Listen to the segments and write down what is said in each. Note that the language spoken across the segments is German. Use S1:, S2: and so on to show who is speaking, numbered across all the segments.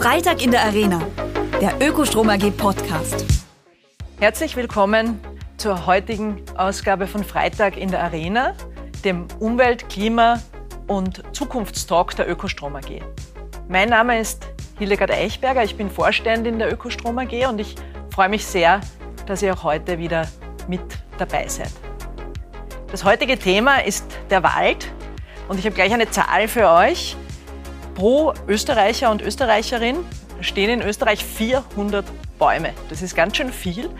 S1: Freitag in der Arena, der Ökostrom AG Podcast.
S2: Herzlich willkommen zur heutigen Ausgabe von Freitag in der Arena, dem Umwelt-, Klima- und Zukunftstalk der Ökostrom AG. Mein Name ist Hildegard Eichberger, ich bin Vorständin der Ökostrom AG und ich freue mich sehr, dass ihr auch heute wieder mit dabei seid. Das heutige Thema ist der Wald und ich habe gleich eine Zahl für euch. Pro Österreicher und Österreicherin stehen in Österreich 400 Bäume. Das ist ganz schön viel.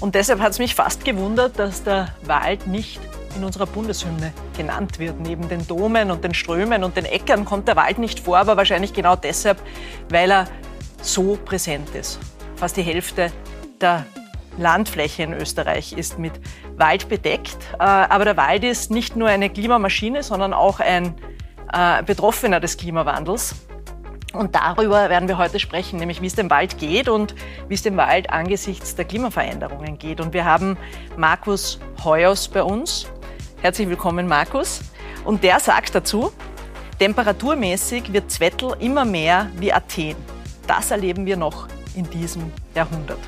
S2: Und deshalb hat es mich fast gewundert, dass der Wald nicht in unserer Bundeshymne genannt wird. Neben den Domen und den Strömen und den Äckern kommt der Wald nicht vor, aber wahrscheinlich genau deshalb, weil er so präsent ist. Fast die Hälfte der Landfläche in Österreich ist mit Wald bedeckt. Äh, aber der Wald ist nicht nur eine Klimamaschine, sondern auch ein äh, Betroffener des Klimawandels. Und darüber werden wir heute sprechen, nämlich wie es dem Wald geht und wie es dem Wald angesichts der Klimaveränderungen geht. Und wir haben Markus Heuers bei uns. Herzlich willkommen, Markus. Und der sagt dazu, temperaturmäßig wird Zwettl immer mehr wie Athen. Das erleben wir noch in diesem Jahrhundert.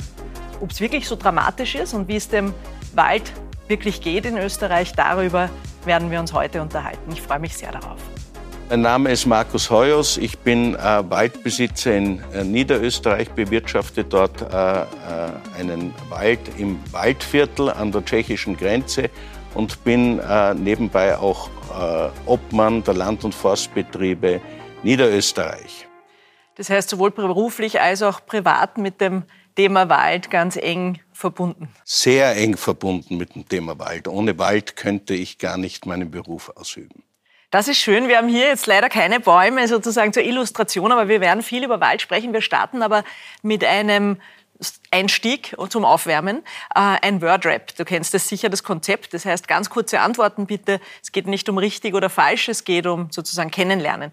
S2: Ob es wirklich so dramatisch ist und wie es dem Wald wirklich geht in Österreich, darüber werden wir uns heute unterhalten. Ich freue mich sehr darauf.
S3: Mein Name ist Markus Heuers. Ich bin äh, Waldbesitzer in äh, Niederösterreich, bewirtschafte dort äh, äh, einen Wald im Waldviertel an der tschechischen Grenze und bin äh, nebenbei auch äh, Obmann der Land- und Forstbetriebe Niederösterreich.
S2: Das heißt, sowohl beruflich als auch privat mit dem Thema Wald ganz eng verbunden.
S3: Sehr eng verbunden mit dem Thema Wald. Ohne Wald könnte ich gar nicht meinen Beruf ausüben.
S2: Das ist schön. Wir haben hier jetzt leider keine Bäume sozusagen zur Illustration, aber wir werden viel über Wald sprechen. Wir starten aber mit einem Einstieg zum Aufwärmen, äh, ein Wordrap. Du kennst das sicher, das Konzept. Das heißt, ganz kurze Antworten bitte. Es geht nicht um richtig oder falsch, es geht um sozusagen Kennenlernen.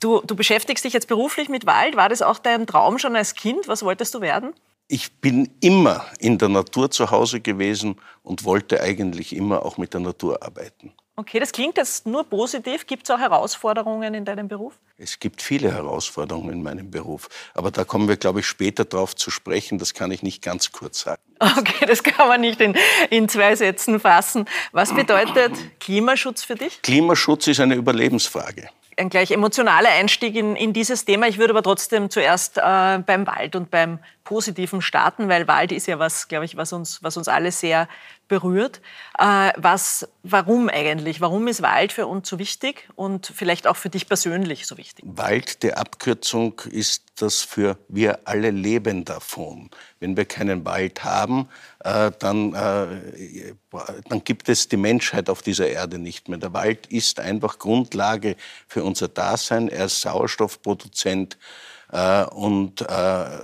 S2: Du, du beschäftigst dich jetzt beruflich mit Wald. War das auch dein Traum schon als Kind? Was wolltest du werden?
S3: Ich bin immer in der Natur zu Hause gewesen und wollte eigentlich immer auch mit der Natur arbeiten.
S2: Okay, das klingt jetzt nur positiv. Gibt es auch Herausforderungen in deinem Beruf?
S3: Es gibt viele Herausforderungen in meinem Beruf. Aber da kommen wir, glaube ich, später darauf zu sprechen. Das kann ich nicht ganz kurz sagen.
S2: Okay, das kann man nicht in, in zwei Sätzen fassen. Was bedeutet Klimaschutz für dich?
S3: Klimaschutz ist eine Überlebensfrage
S2: ein gleich emotionaler Einstieg in, in, dieses Thema. Ich würde aber trotzdem zuerst äh, beim Wald und beim Positiven starten, weil Wald ist ja was, glaube ich, was uns, was uns alle sehr berührt. Äh, was, warum eigentlich? Warum ist Wald für uns so wichtig und vielleicht auch für dich persönlich so wichtig?
S3: Wald, die Abkürzung ist das für wir alle leben davon. Wenn wir keinen Wald haben, äh, dann, äh, dann gibt es die Menschheit auf dieser Erde nicht mehr. Der Wald ist einfach Grundlage für unser Dasein. Er ist Sauerstoffproduzent äh, und äh,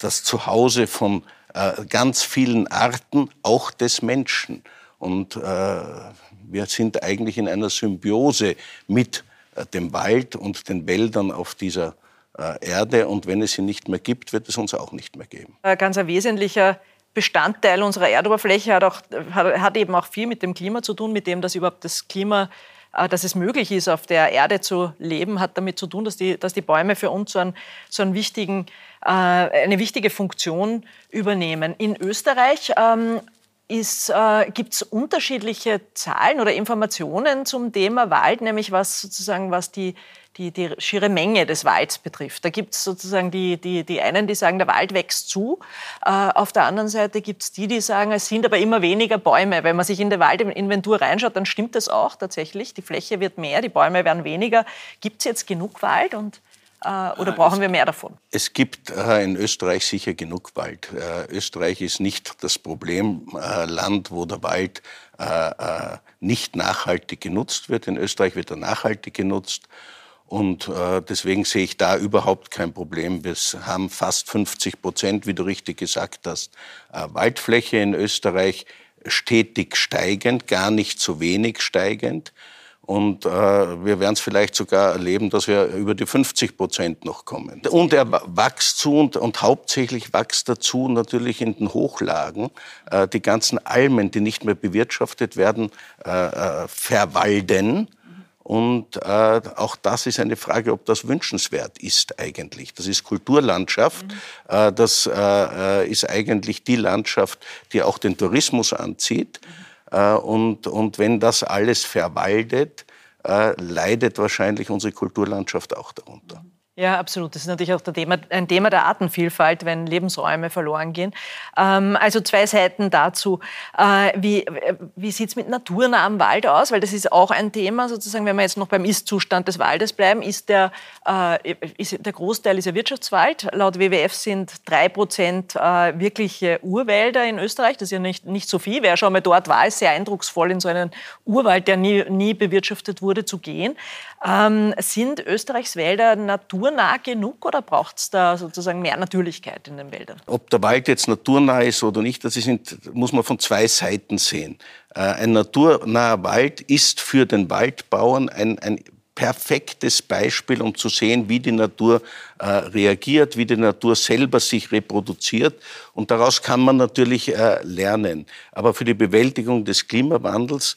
S3: das Zuhause von äh, ganz vielen Arten, auch des Menschen. Und äh, wir sind eigentlich in einer Symbiose mit äh, dem Wald und den Wäldern auf dieser äh, Erde. Und wenn es sie nicht mehr gibt, wird es uns auch nicht mehr geben.
S2: Ein ganz ein wesentlicher Bestandteil unserer Erdoberfläche hat, auch, hat, eben auch viel mit dem Klima zu tun, mit dem, dass überhaupt das Klima äh, dass es möglich ist, auf der Erde zu leben, hat damit zu tun, dass die, dass die Bäume für uns so einen, so einen wichtigen, äh, eine wichtige Funktion übernehmen. In Österreich ähm, äh, gibt es unterschiedliche Zahlen oder Informationen zum Thema Wald, nämlich was sozusagen was die, die, die schiere Menge des Walds betrifft. Da gibt es sozusagen die, die, die einen, die sagen, der Wald wächst zu. Äh, auf der anderen Seite gibt es die, die sagen, es sind aber immer weniger Bäume. Wenn man sich in die Waldinventur reinschaut, dann stimmt das auch tatsächlich. Die Fläche wird mehr, die Bäume werden weniger. Gibt es jetzt genug Wald und äh, oder brauchen wir mehr davon?
S3: Es gibt äh, in Österreich sicher genug Wald. Äh, Österreich ist nicht das Problemland, wo der Wald nicht nachhaltig genutzt wird. In Österreich wird er nachhaltig genutzt. Und äh, deswegen sehe ich da überhaupt kein Problem. Wir haben fast 50 Prozent, wie du richtig gesagt hast, äh, Waldfläche in Österreich stetig steigend, gar nicht zu wenig steigend. Und äh, wir werden es vielleicht sogar erleben, dass wir über die 50 Prozent noch kommen. Und er wächst zu und, und hauptsächlich wächst dazu natürlich in den Hochlagen. Äh, die ganzen Almen, die nicht mehr bewirtschaftet werden, äh, äh verwalden Und äh, auch das ist eine Frage, ob das wünschenswert ist eigentlich. Das ist Kulturlandschaft. Mhm. Äh, das äh, äh ist eigentlich die Landschaft, die auch den Tourismus anzieht. Mhm. Äh, und, und wenn das alles verwaldet, äh, leidet wahrscheinlich unsere Kulturlandschaft auch darunter.
S2: Ja, absolut. Das ist natürlich auch Thema, ein Thema der Artenvielfalt, wenn Lebensräume verloren gehen. Ähm, also zwei Seiten dazu. Äh, wie wie sieht es mit naturnahem Wald aus? Weil das ist auch ein Thema, sozusagen, wenn wir jetzt noch beim Ist-Zustand des Waldes bleiben, ist der, äh, ist der Großteil ist ja Wirtschaftswald. Laut WWF sind drei Prozent äh, wirkliche Urwälder in Österreich. Das ist ja nicht, nicht so viel. Wer schon mal dort war, ist sehr eindrucksvoll, in so einen Urwald, der nie, nie bewirtschaftet wurde, zu gehen. Ähm, sind Österreichs Wälder naturnah genug oder braucht es da sozusagen mehr Natürlichkeit in den Wäldern?
S3: Ob der Wald jetzt naturnah ist oder nicht, das ist, muss man von zwei Seiten sehen. Äh, ein naturnaher Wald ist für den Waldbauern ein, ein perfektes Beispiel, um zu sehen, wie die Natur äh, reagiert, wie die Natur selber sich reproduziert. Und daraus kann man natürlich äh, lernen. Aber für die Bewältigung des Klimawandels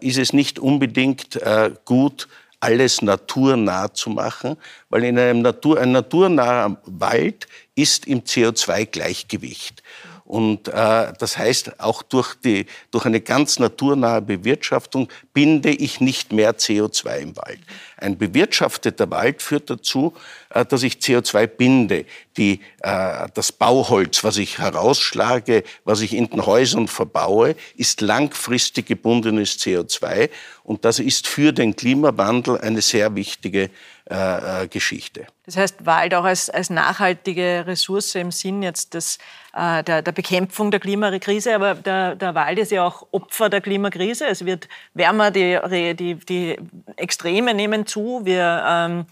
S3: ist es nicht unbedingt gut, alles naturnah zu machen, weil in einem Natur, ein naturnaher Wald ist im CO2-Gleichgewicht. Und äh, das heißt, auch durch, die, durch eine ganz naturnahe Bewirtschaftung binde ich nicht mehr CO2 im Wald. Ein bewirtschafteter Wald führt dazu, äh, dass ich CO2 binde. Die, äh, das Bauholz, was ich herausschlage, was ich in den Häusern verbaue, ist langfristig gebundenes CO2. Und das ist für den Klimawandel eine sehr wichtige äh, äh, Geschichte.
S2: Das heißt, Wald auch als, als nachhaltige Ressource im Sinn jetzt des, äh, der, der, Bekämpfung der Klimakrise, aber der, der, Wald ist ja auch Opfer der Klimakrise. Es wird wärmer, die, die, die Extreme nehmen zu. Wir ähm,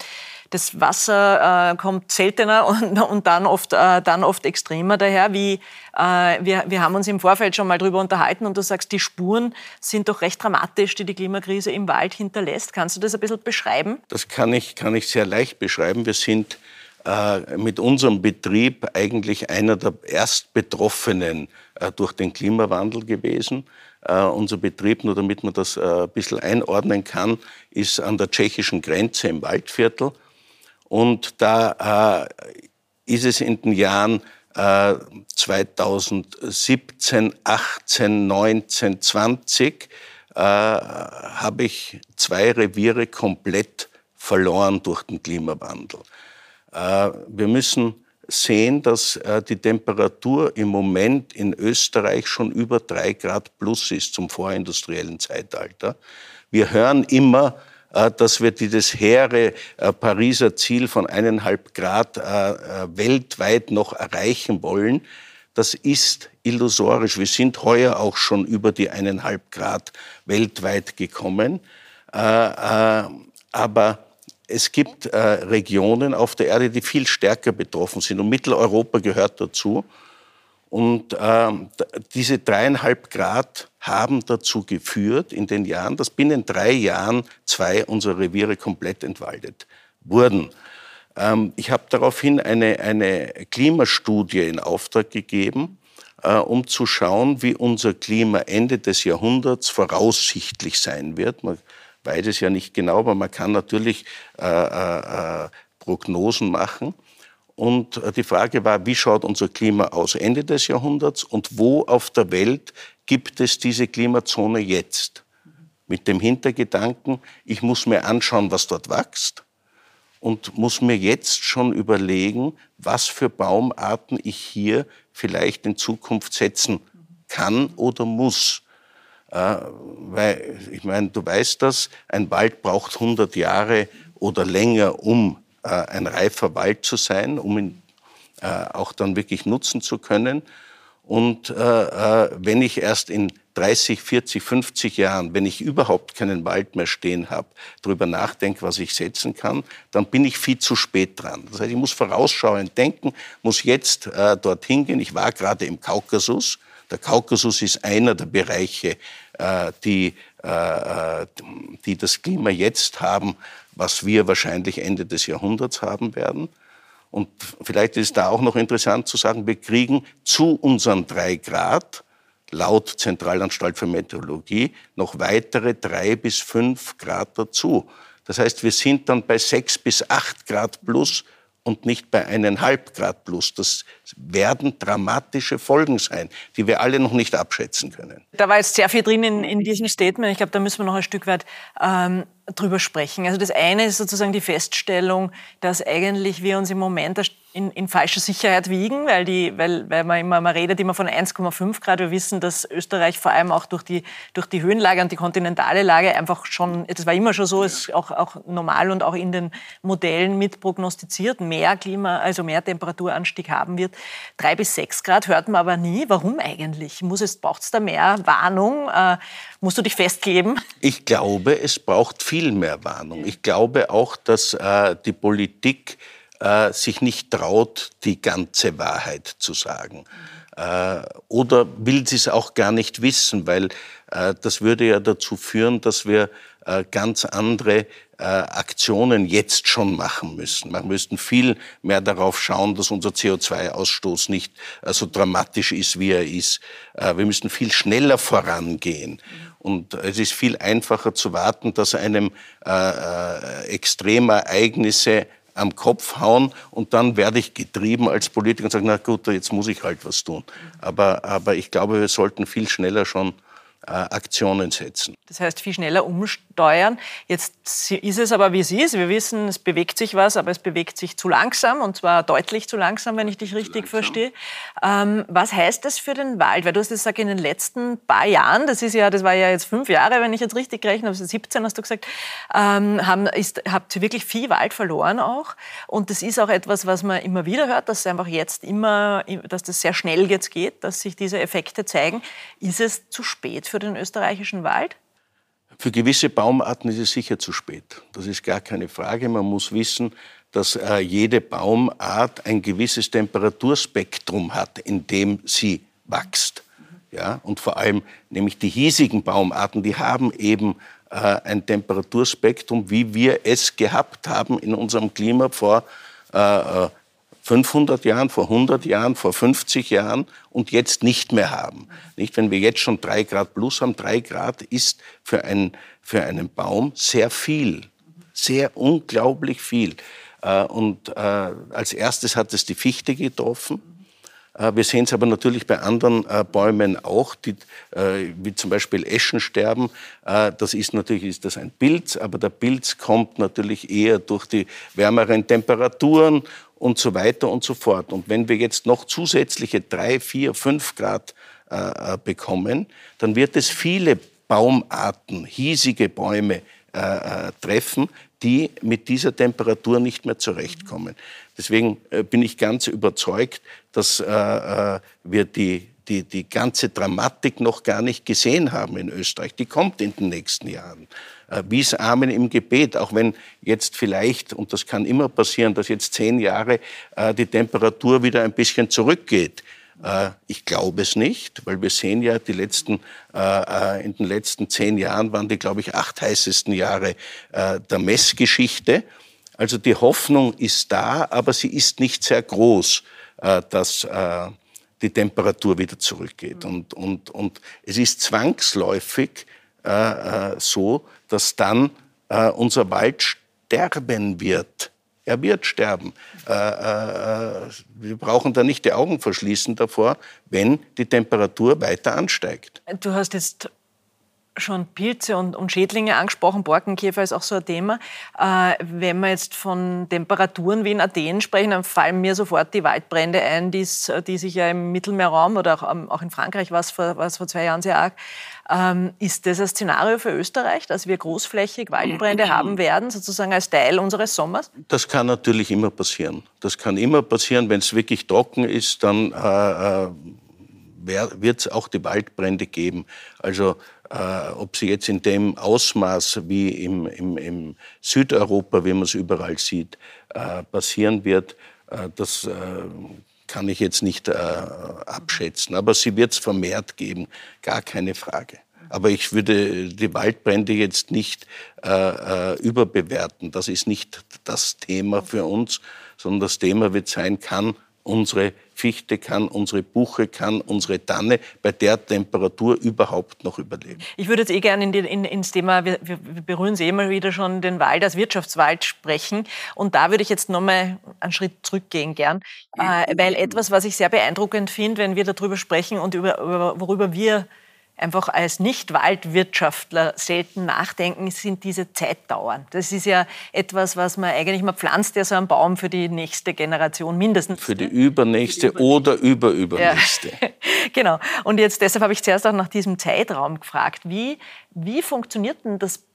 S2: das Wasser äh, kommt seltener und, und dann, oft, äh, dann oft extremer daher. Wie, äh, wir, wir haben uns im Vorfeld schon mal darüber unterhalten und du sagst, die Spuren sind doch recht dramatisch, die die Klimakrise im Wald hinterlässt. Kannst du das ein bisschen beschreiben?
S3: Das kann ich, kann ich sehr leicht beschreiben. Wir sind äh, mit unserem Betrieb eigentlich einer der Erstbetroffenen äh, durch den Klimawandel gewesen. Uh, unser Betrieb, nur damit man das ein bisschen einordnen kann, ist an der tschechischen Grenze im Waldviertel. Und da äh, ist es in den Jahren äh, 2017, 18, 19, 20 äh, habe ich zwei Reviere komplett verloren durch den Klimawandel. Äh, wir müssen sehen, dass äh, die Temperatur im Moment in Österreich schon über drei Grad plus ist zum vorindustriellen Zeitalter. Wir hören immer, dass wir dieses hehre äh, Pariser Ziel von eineinhalb Grad äh, weltweit noch erreichen wollen. Das ist illusorisch. Wir sind heuer auch schon über die eineinhalb Grad weltweit gekommen. Aber es gibt Regionen auf der Erde, die viel stärker betroffen sind. Und Mitteleuropa gehört dazu. Und äh, diese dreieinhalb Grad haben dazu geführt in den Jahren, dass binnen drei Jahren zwei unserer Reviere komplett entwaldet wurden. Ähm, ich habe daraufhin eine, eine Klimastudie in Auftrag gegeben, äh, um zu schauen, wie unser Klima Ende des Jahrhunderts voraussichtlich sein wird. Man weiß es ja nicht genau, aber man kann natürlich äh, äh, äh Prognosen machen. Und äh, die Frage war, wie schaut unser Klima aus Ende des Jahrhunderts und wo auf der Welt gibt es diese Klimazone jetzt? Mit dem Hintergedanken, ich muss mir anschauen, was dort wächst und muss mir jetzt schon überlegen, was für Baumarten ich hier vielleicht in Zukunft setzen kann oder muss. Äh, weil, ich meine, du weißt das, ein Wald braucht 100 Jahre oder länger, um äh, ein reifer Wald zu sein, um ihn äh, auch dann wirklich nutzen zu können. Und äh, wenn ich erst in 30, 40, 50 Jahren, wenn ich überhaupt keinen Wald mehr stehen habe, darüber nachdenke, was ich setzen kann, dann bin ich viel zu spät dran. Das heißt, ich muss vorausschauend denken, muss jetzt äh, dorthin gehen. Ich war gerade im Kaukasus. Der Kaukasus ist einer der Bereiche, äh, die, äh, die das Klima jetzt haben, was wir wahrscheinlich Ende des Jahrhunderts haben werden. Und vielleicht ist da auch noch interessant zu sagen, wir kriegen zu unseren drei Grad laut Zentralanstalt für Meteorologie noch weitere drei bis fünf Grad dazu. Das heißt, wir sind dann bei sechs bis acht Grad plus und nicht bei eineinhalb Grad plus. Das werden dramatische Folgen sein, die wir alle noch nicht abschätzen können.
S2: Da war jetzt sehr viel drin in, in diesem Statement. Ich glaube, da müssen wir noch ein Stück weit ähm, drüber sprechen. Also das eine ist sozusagen die Feststellung, dass eigentlich wir uns im Moment in, in falscher Sicherheit wiegen, weil, die, weil, weil man immer man redet immer von 1,5 Grad. Wir wissen, dass Österreich vor allem auch durch die, durch die Höhenlage und die kontinentale Lage einfach schon, das war immer schon so, ist auch, auch normal und auch in den Modellen mit prognostiziert, mehr Klima, also mehr Temperaturanstieg haben wird. Drei bis sechs Grad hört man aber nie. Warum eigentlich? Muss es, braucht es da mehr Warnung? Äh, musst du dich festkleben?
S3: Ich glaube, es braucht viel mehr Warnung. Ich glaube auch, dass äh, die Politik äh, sich nicht traut, die ganze Wahrheit zu sagen. Äh, oder will sie es auch gar nicht wissen, weil äh, das würde ja dazu führen, dass wir äh, ganz andere äh, Aktionen jetzt schon machen müssen. Wir müssten viel mehr darauf schauen, dass unser CO2-Ausstoß nicht so dramatisch ist, wie er ist. Wir müssen viel schneller vorangehen. Und es ist viel einfacher zu warten, dass einem äh, äh, Extremereignisse am Kopf hauen und dann werde ich getrieben als Politiker und sage, na gut, jetzt muss ich halt was tun. Aber, aber ich glaube, wir sollten viel schneller schon äh, Aktionen setzen.
S2: Das heißt, viel schneller umsteuern. Jetzt ist es aber, wie es ist. Wir wissen, es bewegt sich was, aber es bewegt sich zu langsam und zwar deutlich zu langsam, wenn ich dich richtig verstehe. Ähm, was heißt das für den Wald? Weil du hast gesagt, in den letzten paar Jahren, das ist ja, das war ja jetzt fünf Jahre, wenn ich jetzt richtig rechne, also 17 hast du gesagt, ähm, haben, ist, habt ihr wirklich viel Wald verloren auch. Und das ist auch etwas, was man immer wieder hört, dass es einfach jetzt immer, dass das sehr schnell jetzt geht, dass sich diese Effekte zeigen. Ist es zu spät für den österreichischen Wald?
S3: Für gewisse Baumarten ist es sicher zu spät. Das ist gar keine Frage. Man muss wissen, dass äh, jede Baumart ein gewisses Temperaturspektrum hat, in dem sie wächst. Ja? Und vor allem nämlich die hiesigen Baumarten, die haben eben äh, ein Temperaturspektrum, wie wir es gehabt haben in unserem Klima vor äh, äh 500 Jahren, vor 100 Jahren, vor 50 Jahren und jetzt nicht mehr haben. Nicht, wenn wir jetzt schon drei Grad plus haben, drei Grad ist für, ein, für einen Baum sehr viel, sehr unglaublich viel. Äh, und äh, als erstes hat es die Fichte getroffen. Äh, wir sehen es aber natürlich bei anderen Bäumen auch, die, wie zum Beispiel Eschensterben. Das ist natürlich ist das ein Pilz, aber der Pilz kommt natürlich eher durch die wärmeren Temperaturen und so weiter und so fort. Und wenn wir jetzt noch zusätzliche drei, vier, fünf Grad äh, äh, bekommen, dann wird es viele Baumarten, hiesige Bäume äh, äh, treffen, die mit dieser Temperatur nicht mehr zurechtkommen. Deswegen äh, bin ich ganz überzeugt, dass äh, wir die, die, die ganze Dramatik noch gar nicht gesehen haben in Österreich. Die kommt in den nächsten Jahren. Äh, wie es Amen im Gebet, auch wenn jetzt vielleicht, und das kann immer passieren, dass jetzt zehn Jahre äh, die Temperatur wieder ein bisschen zurückgeht. Äh, ich glaube es nicht, weil wir sehen ja, die letzten, in den letzten zehn Jahren waren die, glaube ich, acht heißesten Jahre der Messgeschichte. Also die Hoffnung ist da, aber sie ist nicht sehr groß, dass die Temperatur wieder zurückgeht. Und, und, und es ist zwangsläufig äh, so, dass dann äh, unser Wald sterben wird. Er wird sterben. Äh, äh, wir brauchen da nicht die Augen verschließen davor, wenn die Temperatur weiter ansteigt.
S2: Du hast jetzt schon Pilze und, und, Schädlinge angesprochen. Borkenkäfer ist auch so ein Thema. Äh, wenn wir jetzt von Temperaturen wie in Athen sprechen, dann fallen mir sofort die Waldbrände ein, die sich ja im Mittelmeerraum oder auch, ähm, auch in Frankreich war es vor, vor zwei Jahren sehr arg. Ähm, ist das ein Szenario für Österreich, dass wir großflächig Waldbrände haben werden, sozusagen als Teil unseres Sommers?
S3: Das kann natürlich immer passieren. Das kann immer passieren, wenn es wirklich trocken ist, dann äh, äh wird es auch die Waldbrände geben. Also äh, ob sie jetzt in dem Ausmaß wie im, im, im Südeuropa, wie man es überall sieht, äh, passieren wird, äh, das äh, kann ich jetzt nicht äh, abschätzen. Aber sie wird es vermehrt geben, gar keine Frage. Aber ich würde die Waldbrände jetzt nicht äh, überbewerten. Das ist nicht das Thema für uns, sondern das Thema wird sein, kann unsere Fichte kann, unsere Buche kann, unsere Tanne bei der Temperatur überhaupt noch überleben.
S2: Ich würde jetzt eh gerne in in, ins Thema, wir, wir berühren Sie immer wieder schon, den Wald als Wirtschaftswald sprechen. Und da würde ich jetzt nochmal einen Schritt zurückgehen gern, äh, weil etwas, was ich sehr beeindruckend finde, wenn wir darüber sprechen und über, über worüber wir einfach als Nicht-Waldwirtschaftler selten nachdenken, sind diese Zeitdauern. Das ist ja etwas, was man eigentlich, man pflanzt ja so einen Baum für die nächste Generation mindestens.
S3: Für die übernächste, für die oder überübernächste. Ja.
S2: genau. Und jetzt deshalb habe ich zuerst auch nach diesem Zeitraum gefragt. Wie, wie funktioniert denn das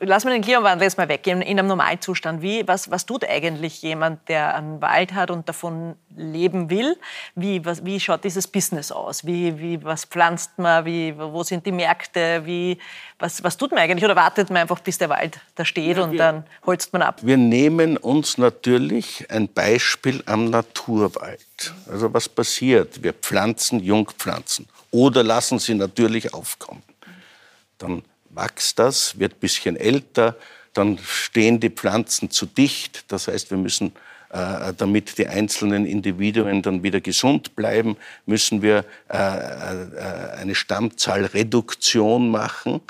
S2: Lassen wir den Klimawandel jetzt mal weg, in, in einem Normalzustand. Wie, was, was tut eigentlich jemand, der einen Wald hat und davon leben will? Wie, was, wie schaut dieses Business aus? Wie, wie, was pflanzt man? Wie, wo sind die Märkte? Wie, was, was tut man eigentlich? Oder wartet man einfach, bis der Wald da steht ja, und wir, dann holzt man ab?
S3: Wir nehmen uns natürlich ein Beispiel am Naturwald. Also was passiert? Wir pflanzen Jungpflanzen oder lassen sie natürlich aufkommen. Dann wächst das, wird ein bisschen älter, dann stehen die Pflanzen zu dicht. Das heißt, wir müssen, äh, damit die einzelnen Individuen dann wieder gesund bleiben, müssen wir äh, äh, eine Stammzahlreduktion machen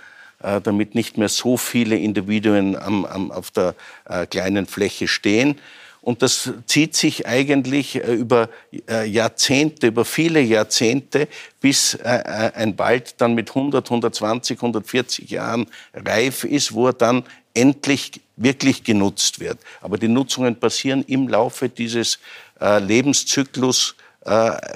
S3: äh, damit nicht mehr so viele Individuen am, am, auf der äh, kleinen Fläche stehen. Und das zieht sich eigentlich äh, über äh, Jahrzehnte, über viele Jahrzehnte, bis äh, ein Wald dann mit 100, 120, 140 Jahren reif ist, wo er dann endlich wirklich genutzt wird. Aber die Nutzungen passieren im Laufe dieses Lebenszyklus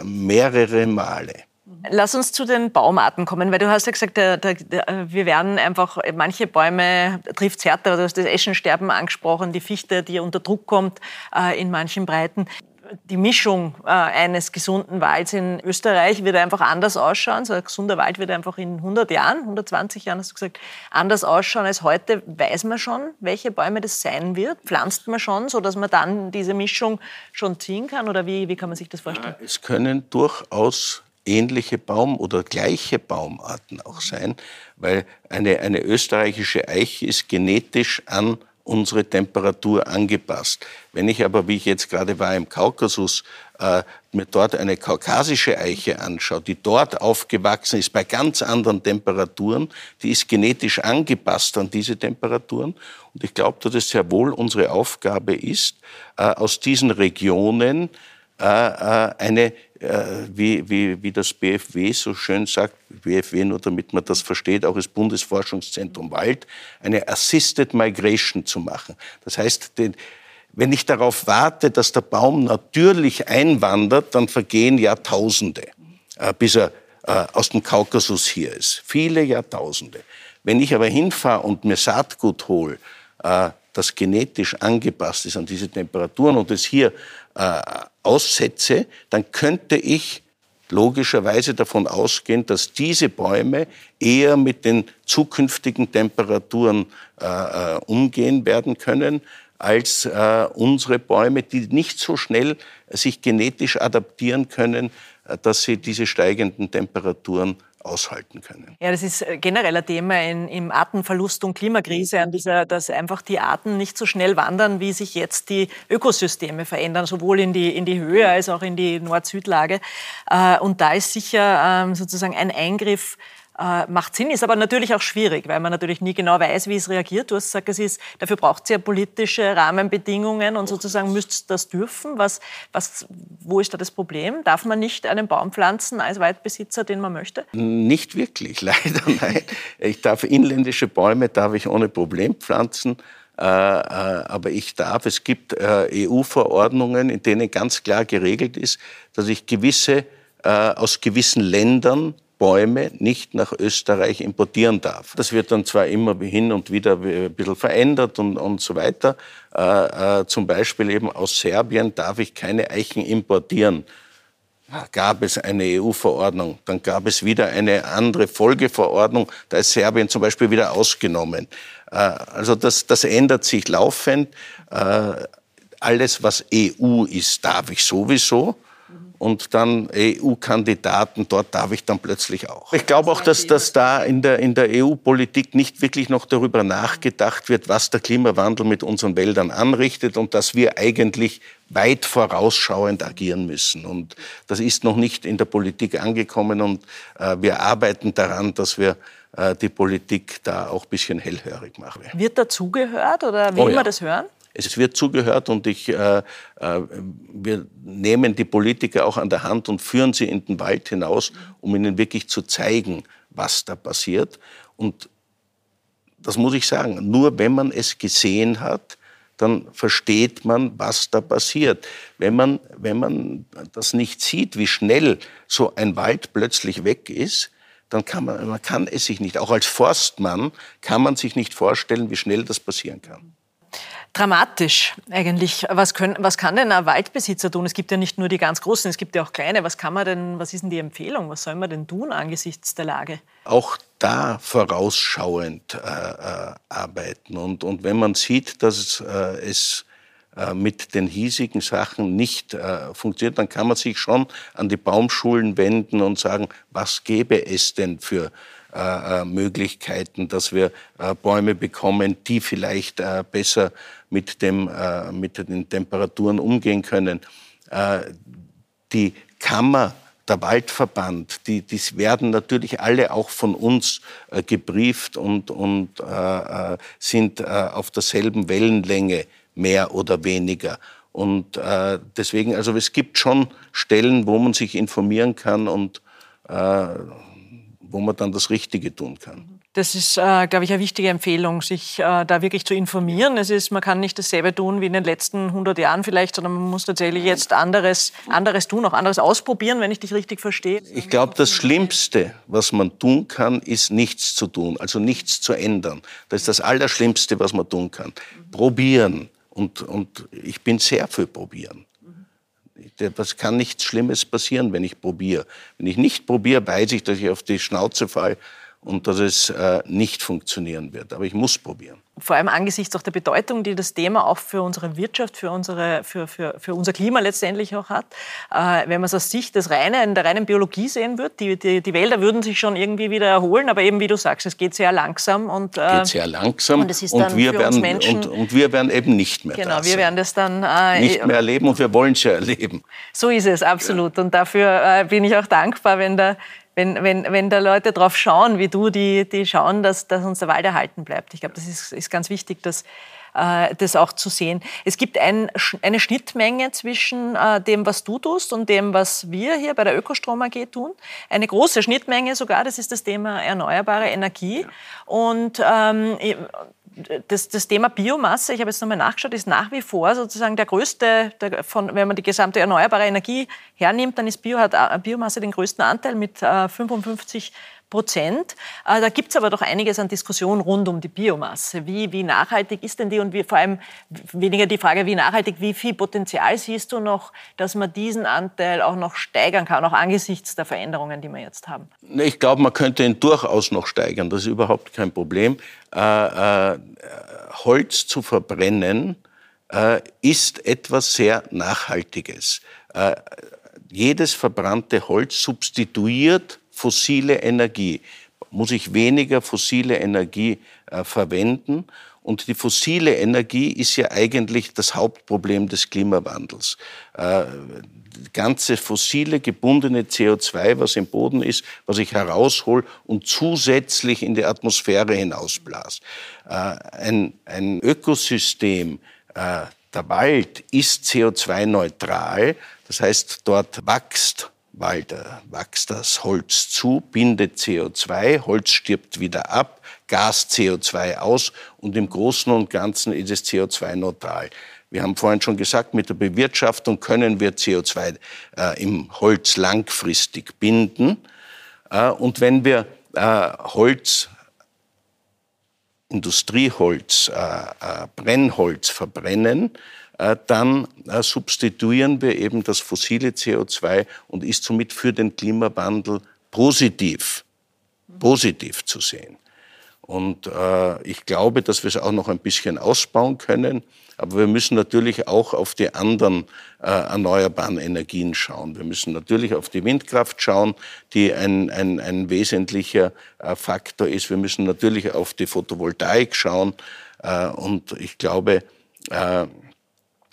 S3: mehrere Male.
S2: Lass uns zu den Baumarten kommen, weil du hast ja gesagt, der, der, der, wir werden einfach, manche Bäume trifft es härter, du hast das Eschensterben angesprochen, die Fichte, die unter Druck kommt äh, in manchen Breiten. Die Mischung äh, eines gesunden Walds in Österreich wird einfach anders ausschauen. So ein gesunder Wald wird einfach in 100 Jahren, 120 Jahren hast du gesagt, anders ausschauen als heute. Weiß man schon, welche Bäume das sein wird? Pflanzt man schon, sodass man dann diese Mischung schon ziehen kann? Oder wie, wie kann man sich das vorstellen?
S3: Es können durchaus ähnliche Baum- oder gleiche Baumarten auch sein, weil eine, eine österreichische Eiche ist genetisch an unsere Temperatur angepasst. Wenn ich aber, wie ich jetzt gerade war im Kaukasus, äh, mir dort eine kaukasische Eiche anschaue, die dort aufgewachsen ist bei ganz anderen Temperaturen, die ist genetisch angepasst an diese Temperaturen. Und ich glaube, dass es sehr wohl unsere Aufgabe ist, äh, aus diesen Regionen äh, äh eine wie, wie, wie das BFW so schön sagt, BFW nur damit man das versteht, auch das Bundesforschungszentrum Wald, eine Assisted Migration zu machen. Das heißt, den, wenn ich darauf warte, dass der Baum natürlich einwandert, dann vergehen Jahrtausende, äh, bis er äh, aus dem Kaukasus hier ist. Viele Jahrtausende. Wenn ich aber hinfahre und mir Saatgut hole, äh, das genetisch angepasst ist an diese Temperaturen und es hier äh, aussetze, dann könnte ich logischerweise davon ausgehen, dass diese Bäume eher mit den zukünftigen Temperaturen äh, äh, umgehen werden können als äh, unsere Bäume, die nicht so schnell sich genetisch adaptieren können, äh, dass sie diese steigenden Temperaturen aushalten können.
S2: Ja, das ist äh, generell ein Thema in, im Artenverlust und Klimakrise, an dieser, dass einfach die Arten nicht so schnell wandern, wie sich jetzt die Ökosysteme verändern, sowohl in die, in die Höhe als auch in die Nord-Süd-Lage. Äh, und da ist sicher ähm, sozusagen ein Eingriff äh, macht Sinn, ist aber natürlich auch schwierig, weil man natürlich nie genau weiß, wie es reagiert. Du hast gesagt, es ist, dafür braucht es ja politische Rahmenbedingungen und sozusagen müsst das dürfen. Was, was, wo ist da das Problem? Darf man nicht einen Baum pflanzen als Waldbesitzer, den man möchte?
S3: Nicht wirklich, leider nein. Ich darf inländische Bäume darf ich ohne Problem pflanzen. Äh, äh, aber ich darf, es gibt äh, EU-Verordnungen, in denen ganz klar geregelt ist, dass ich gewisse, aus gewissen Ländern Bäume nicht nach Österreich importieren darf. Das wird dann zwar immer hin und wieder ein bisschen verändert und, und so weiter. Äh, äh, zum Beispiel eben aus Serbien darf ich keine Eichen importieren. Gab es eine EU-Verordnung, dann gab es wieder eine andere Folgeverordnung, da ist Serbien zum Beispiel wieder ausgenommen. Äh, also das, das ändert sich laufend. Äh, alles, was EU ist, darf ich sowieso und dann EU-Kandidaten, dort darf ich dann plötzlich auch. Ich glaube auch, dass, dass da in der, in der EU-Politik nicht wirklich noch darüber nachgedacht wird, was der Klimawandel mit unseren Wäldern anrichtet und dass wir eigentlich weit vorausschauend agieren müssen. Und das ist noch nicht in der Politik angekommen und äh, wir arbeiten daran, dass wir äh, die Politik da auch ein bisschen hellhörig machen.
S2: Wird dazugehört oder will oh, ja. man das hören?
S3: Es wird zugehört und ich, äh, äh, wir nehmen die Politiker auch an der Hand und führen sie in den Wald hinaus, um ihnen wirklich zu zeigen, was da passiert. Und das muss ich sagen, nur wenn man es gesehen hat, dann versteht man, was da passiert. Wenn man, wenn man das nicht sieht, wie schnell so ein Wald plötzlich weg ist, dann kann man, man kann es sich nicht, auch als Forstmann kann man sich nicht vorstellen, wie schnell das passieren kann
S2: dramatisch eigentlich. Was, können, was kann denn ein Waldbesitzer tun? Es gibt ja nicht nur die ganz großen, es gibt ja auch kleine. Was kann man denn, was ist denn die Empfehlung? Was soll man denn tun angesichts der Lage?
S3: Auch da vorausschauend äh, äh, arbeiten. Und, und wenn man sieht, dass äh, es äh, mit den hiesigen Sachen nicht äh, funktioniert, dann kann man sich schon an die Baumschulen wenden und sagen, was gäbe es denn für äh, äh, Möglichkeiten, dass wir äh, Bäume bekommen, die vielleicht äh, besser mit, dem, äh, mit den Temperaturen umgehen können. Äh, die Kammer der Waldverband, die, die werden natürlich alle auch von uns gebrieft und, und sind auf derselben Wellenlänge, mehr oder weniger. Und äh, deswegen, also es gibt schon Stellen, wo man sich informieren kann und äh, wo man dann das Richtige tun kann.
S2: Das ist, äh, glaube ich, eine wichtige Empfehlung, sich äh, da wirklich zu informieren. Es ist, man kann nicht dasselbe tun wie in den letzten 100 Jahren vielleicht, sondern man muss tatsächlich jetzt anderes, anderes tun, auch anderes ausprobieren, wenn ich dich richtig verstehe.
S3: Ich glaube, das Schlimmste, was man tun kann, ist nichts zu tun, also nichts zu ändern. Das ist das Allerschlimmste, was man tun kann. Probieren. Und, und ich bin sehr für Probieren. Das kann nichts Schlimmes passieren, wenn ich probiere. Wenn ich nicht probiere, weiß ich, dass ich auf die Schnauze falle und dass es äh, nicht funktionieren wird. Aber ich muss probieren.
S2: Vor allem angesichts auch der Bedeutung, die das Thema auch für unsere Wirtschaft, für, unsere, für, für, für unser Klima letztendlich auch hat. Äh, wenn man es aus Sicht des reinen, der reinen Biologie sehen würde, die, die, die Wälder würden sich schon irgendwie wieder erholen, aber eben wie du sagst, es geht sehr langsam. Und,
S3: äh, geht sehr langsam und, es ist und, wir werden, Menschen, und, und, wir werden eben nicht mehr
S2: Genau, wir
S3: werden
S2: das dann...
S3: Äh, nicht mehr erleben und wir wollen es ja erleben.
S2: So ist es, absolut. Ja. Und dafür äh, bin ich auch dankbar, wenn der wenn, wenn, wenn da Leute drauf schauen, wie du, die, die schauen, dass, dass uns der Wald erhalten bleibt. Ich glaube, das ist, ist ganz wichtig, dass, äh, das auch zu sehen. Es gibt ein, eine Schnittmenge zwischen äh, dem, was du tust und dem, was wir hier bei der Ökostrom AG tun. Eine große Schnittmenge sogar, das ist das Thema erneuerbare Energie. Ja. Und ähm, das, das, Thema Biomasse, ich habe jetzt nochmal nachgeschaut, ist nach wie vor sozusagen der größte, der von, wenn man die gesamte erneuerbare Energie hernimmt, dann ist Bio, hat äh, Biomasse den größten Anteil mit äh, 55 Prozent. Äh, da gibt es aber doch einiges an Diskussion rund um die Biomasse. Wie, wie nachhaltig ist denn die und wie, vor allem weniger die Frage, wie nachhaltig, wie viel Potenzial siehst du noch, dass man diesen Anteil auch noch steigern kann, auch angesichts der Veränderungen, die wir jetzt haben?
S3: Ich glaube, man könnte ihn durchaus noch steigern. Das ist überhaupt kein Problem. Äh, äh, Holz zu verbrennen äh, ist etwas sehr Nachhaltiges. Äh, jedes verbrannte Holz substituiert fossile Energie. Muss ich weniger fossile Energie äh, verwenden? Und die fossile Energie ist ja eigentlich das Hauptproblem des Klimawandels. Äh, ganze fossile gebundene CO2, was im Boden ist, was ich heraushol und zusätzlich in die Atmosphäre hinausblas. Äh, ein, ein Ökosystem, äh, der Wald ist CO2-neutral, das heißt, dort wächst weil da wächst das Holz zu, bindet CO2, Holz stirbt wieder ab, Gas CO2 aus und im Großen und Ganzen ist es CO2-neutral. Wir haben vorhin schon gesagt, mit der Bewirtschaftung können wir CO2 äh, im Holz langfristig binden. Äh, und wenn wir äh, Holz, Industrieholz, äh, äh, Brennholz verbrennen, dann äh, substituieren wir eben das fossile CO2 und ist somit für den Klimawandel positiv, positiv zu sehen. Und äh, ich glaube, dass wir es auch noch ein bisschen ausbauen können. Aber wir müssen natürlich auch auf die anderen äh, erneuerbaren Energien schauen. Wir müssen natürlich auf die Windkraft schauen, die ein, ein, ein wesentlicher äh, Faktor ist. Wir müssen natürlich auf die Photovoltaik schauen. Äh, und ich glaube, äh,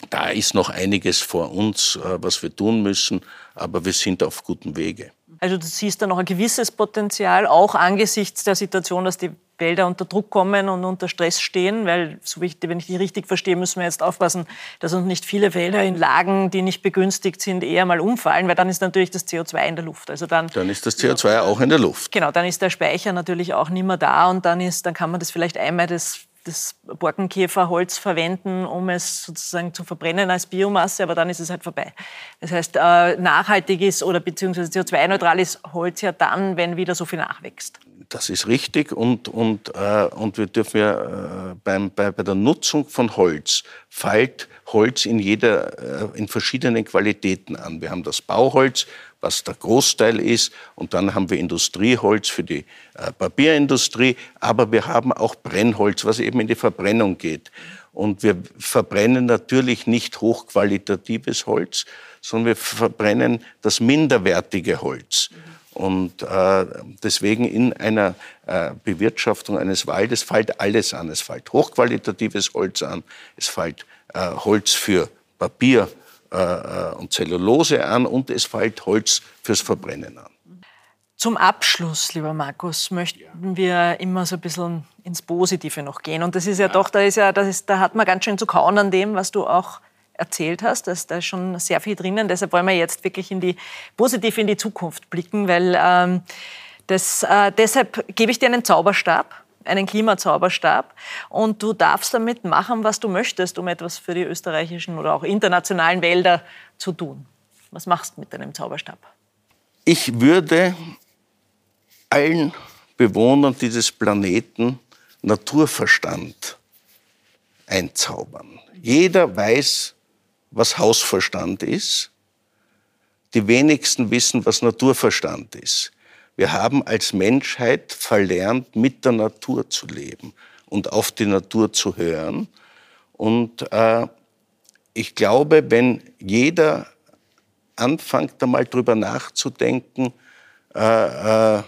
S3: da ist noch einiges vor uns, äh, was wir tun müssen, aber wir sind auf gutem Wege.
S2: Also du siehst da noch ein gewisses Potenzial, auch angesichts der Situation, dass die Wälder unter Druck kommen und unter Stress stehen, weil, so wie ich, wenn ich die richtig verstehe, müssen wir jetzt aufpassen, dass uns nicht viele Wälder in Lagen, die nicht begünstigt sind, eher mal umfallen, weil dann ist natürlich das CO2 in der Luft.
S3: Also dann, dann ist das CO2 auch in der Luft.
S2: Genau, dann ist der Speicher natürlich auch nicht mehr da und dann, ist, dann kann man das vielleicht einmal das das Borkenkäferholz verwenden, um es sozusagen zu verbrennen als Biomasse, aber dann ist es halt vorbei. Das heißt, äh, nachhaltig ist oder beziehungsweise CO2-neutral ist Holz ja dann, wenn wieder so viel nachwächst.
S3: Das ist richtig und, und, äh, und wir dürfen ja äh, beim, bei, bei der Nutzung von Holz fällt Holz in, jeder, äh, in verschiedenen Qualitäten an. Wir haben das Bauholz, was der Großteil ist. Und dann haben wir Industrieholz für die äh, Papierindustrie. Aber wir haben auch Brennholz, was eben in die Verbrennung geht. Und wir verbrennen natürlich nicht hochqualitatives Holz, sondern wir verbrennen das minderwertige Holz. Und äh, deswegen in einer äh, Bewirtschaftung eines Waldes fällt alles an. Es fällt hochqualitatives Holz an, es fällt äh, Holz für Papier, äh, äh, und Zellulose an und es fällt Holz fürs Verbrennen an.
S2: Zum Abschluss, lieber Markus, möchten wir immer so ein bisschen ins Positive noch gehen. Und das ist ja, ja. doch, da, ist ja, das ist, da hat man ganz schön zu kauen an dem, was du auch erzählt hast. Da ist, da schon sehr viel drinnen. Deshalb wollen wir jetzt wirklich in die, positiv in die Zukunft blicken, weil ähm, das, äh, deshalb gebe ich dir einen Zauberstab einen Klimazauberstab und du darfst damit machen, was du möchtest, um etwas für die österreichischen oder auch internationalen Wälder zu tun. Was machst du mit deinem Zauberstab?
S3: Ich würde allen Bewohnern dieses Planeten Naturverstand einzaubern. Jeder weiß, was Hausverstand ist. Die wenigsten wissen, was Naturverstand ist. Wir haben als Menschheit verlernt, mit der Natur zu leben und auf die Natur zu hören. Und äh, ich glaube, wenn jeder anfängt, einmal drüber nachzudenken, äh, äh,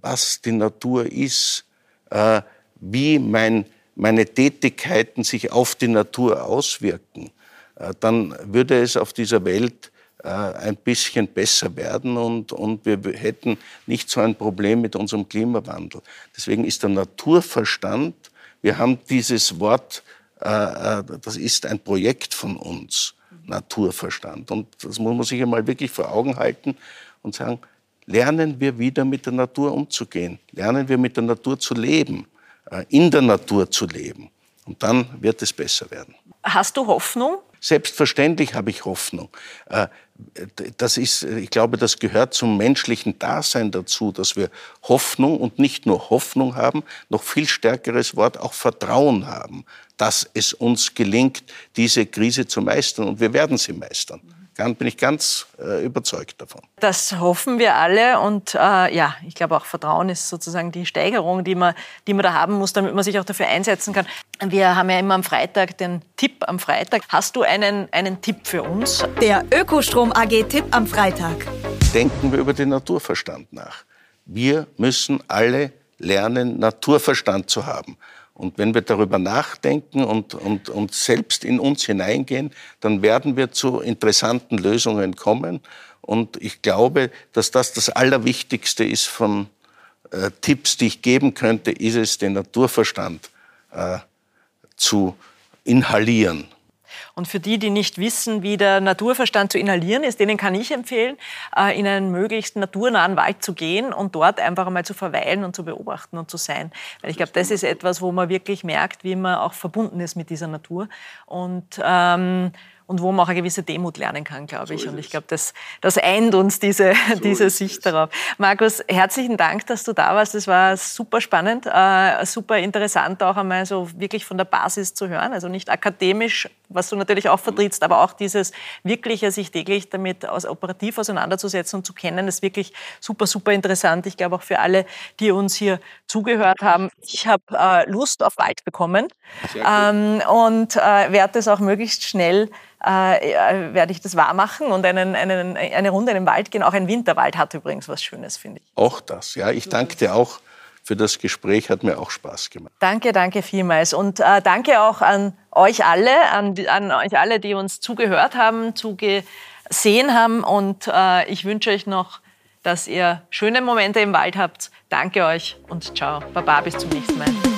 S3: was die Natur ist, äh, wie mein, meine Tätigkeiten sich auf die Natur auswirken, äh, dann würde es auf dieser Welt ein bisschen besser werden und, und wir hätten nicht so ein Problem mit unserem Klimawandel. Deswegen ist der Naturverstand, wir haben dieses Wort, äh, äh, das ist ein Projekt von uns, Naturverstand. Und das muss man sich einmal wirklich vor Augen halten und sagen, lernen wir wieder mit der Natur umzugehen, lernen wir mit der Natur zu leben, in der Natur zu leben. Und dann wird es besser werden.
S2: Hast du Hoffnung?
S3: Selbstverständlich habe ich Hoffnung. Das ist, ich glaube, das gehört zum menschlichen Dasein dazu, dass wir Hoffnung und nicht nur Hoffnung haben, noch viel stärkeres Wort auch Vertrauen haben, dass es uns gelingt, diese Krise zu meistern. Und wir werden sie meistern bin ich ganz äh, überzeugt davon.
S2: Das hoffen wir alle und äh, ja, ich glaube auch Vertrauen ist sozusagen die Steigerung, die man, die man da haben muss, damit man sich auch dafür einsetzen kann. Wir haben ja immer am Freitag den Tipp am Freitag. Hast du einen, einen Tipp für uns?
S1: Der Ökostrom AG Tipp am Freitag.
S3: Denken wir über den Naturverstand nach. Wir müssen alle lernen, Naturverstand zu haben. Und wenn wir darüber nachdenken und, und, und selbst in uns hineingehen, dann werden wir zu interessanten Lösungen kommen. Und ich glaube, dass das das Allerwichtigste ist von äh, Tipps, die ich geben könnte, ist es, den Naturverstand äh, zu inhalieren.
S2: Und für die, die nicht wissen, wie der Naturverstand zu inhalieren ist, denen kann ich empfehlen, äh, in einen möglichst naturnahen Wald zu gehen und dort einfach einmal zu verweilen und zu beobachten und zu sein. Weil ich glaube, das ist etwas, wo man wirklich merkt, wie man auch verbunden ist mit dieser Natur. Und ähm, und wo man auch eine gewisse Demut lernen kann, glaube ich. So und ich glaube, das, das eint uns diese, so diese Sicht es. darauf. Markus, herzlichen Dank, dass du da warst. Das war super spannend, äh, super interessant, auch einmal so wirklich von der Basis zu hören. Also nicht akademisch, was du natürlich auch vertrittst, aber auch dieses wirkliche, sich täglich damit aus, operativ auseinanderzusetzen und zu kennen, ist wirklich super, super interessant. Ich glaube auch für alle, die uns hier zugehört haben. Ich habe äh, Lust auf Wald bekommen ähm, und äh, werde das auch möglichst schnell äh, äh, werde ich das wahr machen und einen, einen, eine Runde in den Wald gehen. Auch ein Winterwald hat übrigens was Schönes, finde ich.
S3: Auch das, ja. Ich danke dir auch für das Gespräch. Hat mir auch Spaß gemacht.
S2: Danke, danke vielmals. Und äh, danke auch an euch alle, an, an euch alle, die uns zugehört haben, zugesehen haben. Und äh, ich wünsche euch noch, dass ihr schöne Momente im Wald habt. Danke euch und ciao. Baba, bis zum nächsten Mal.